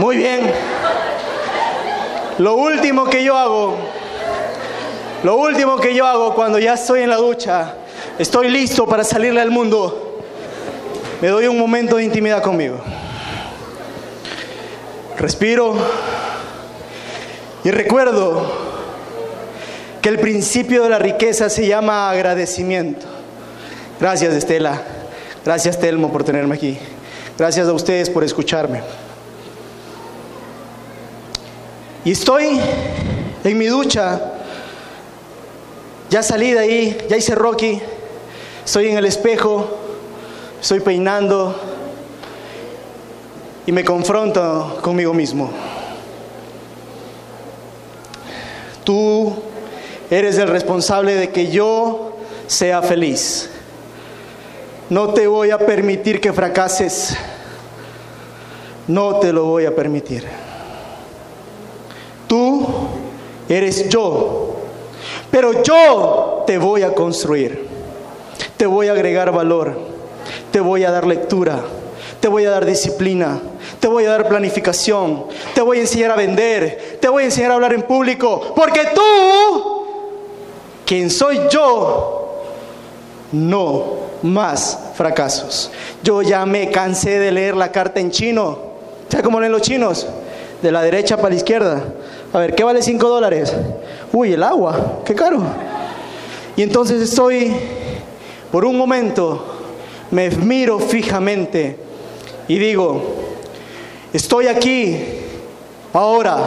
Muy bien. Lo último que yo hago, lo último que yo hago cuando ya estoy en la ducha, estoy listo para salirle al mundo, me doy un momento de intimidad conmigo. Respiro y recuerdo que el principio de la riqueza se llama agradecimiento. Gracias Estela, gracias Telmo por tenerme aquí, gracias a ustedes por escucharme. Y estoy en mi ducha, ya salí de ahí, ya hice Rocky, estoy en el espejo, estoy peinando y me confronto conmigo mismo. Tú eres el responsable de que yo sea feliz. No te voy a permitir que fracases. No te lo voy a permitir. Eres yo, pero yo te voy a construir, te voy a agregar valor, te voy a dar lectura, te voy a dar disciplina, te voy a dar planificación, te voy a enseñar a vender, te voy a enseñar a hablar en público, porque tú, quien soy yo, no más fracasos. Yo ya me cansé de leer la carta en chino. ¿Sabes cómo leen los chinos? De la derecha para la izquierda. A ver, ¿qué vale 5 dólares? Uy, el agua, qué caro. Y entonces estoy, por un momento, me miro fijamente y digo, estoy aquí, ahora,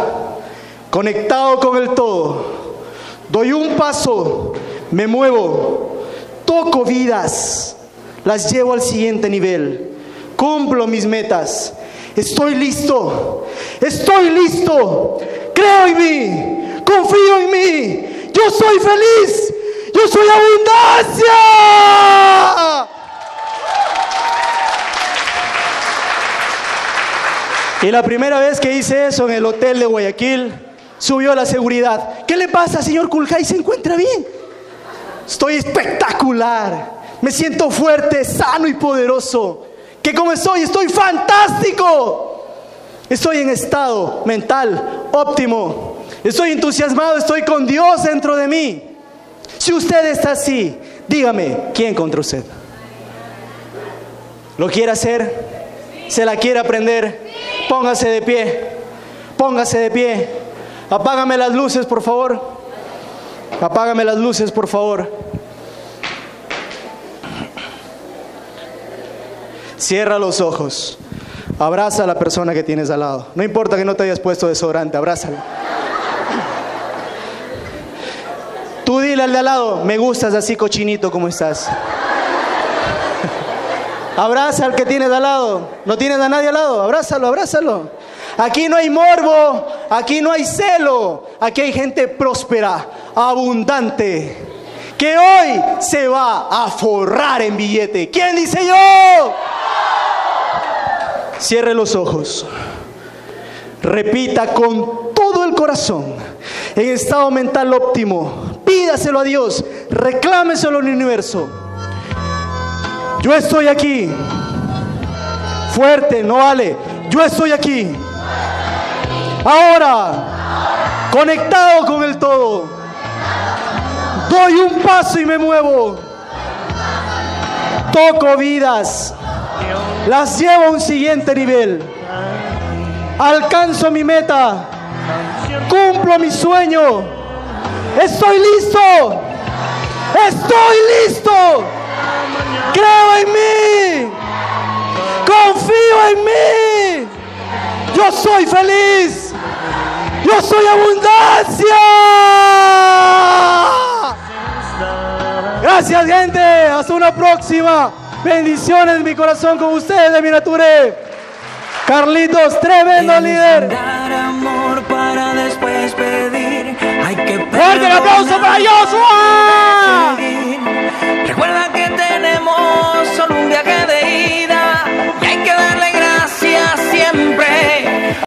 conectado con el todo. Doy un paso, me muevo, toco vidas, las llevo al siguiente nivel, cumplo mis metas. Estoy listo, estoy listo creo en mí, confío en mí, yo soy feliz, yo soy abundancia. Y la primera vez que hice eso en el hotel de Guayaquil, subió la seguridad. ¿Qué le pasa, señor Kulkai? ¿Se encuentra bien? Estoy espectacular. Me siento fuerte, sano y poderoso. ¿Qué como estoy? Estoy fantástico. Estoy en estado mental óptimo. Estoy entusiasmado, estoy con Dios dentro de mí. Si usted está así, dígame, ¿quién contra usted? ¿Lo quiere hacer? ¿Se la quiere aprender? Póngase de pie. Póngase de pie. Apágame las luces, por favor. Apágame las luces, por favor. Cierra los ojos. Abraza a la persona que tienes al lado. No importa que no te hayas puesto desodorante, abrázalo. Tú dile al de al lado, me gustas así cochinito como estás. Abraza al que tienes al lado. ¿No tienes a nadie al lado? Abrázalo, abrázalo. Aquí no hay morbo, aquí no hay celo, aquí hay gente próspera, abundante, que hoy se va a forrar en billete. ¿Quién dice yo? Cierre los ojos. Repita con todo el corazón, en estado mental óptimo. Pídaselo a Dios, reclámeselo al universo. Yo estoy aquí. Fuerte, no vale. Yo estoy aquí. Ahora, conectado con el todo. Doy un paso y me muevo. Toco vidas las llevo a un siguiente nivel. Alcanzo mi meta. Cumplo mi sueño. Estoy listo. Estoy listo. Creo en mí. Confío en mí. Yo soy feliz. Yo soy abundancia. Gracias gente. Hasta una próxima. Bendiciones mi corazón con ustedes de mi nature. Carlitos, tremendo líder. amor para después pedir. Hay que Fuerte el aplauso para Joshua.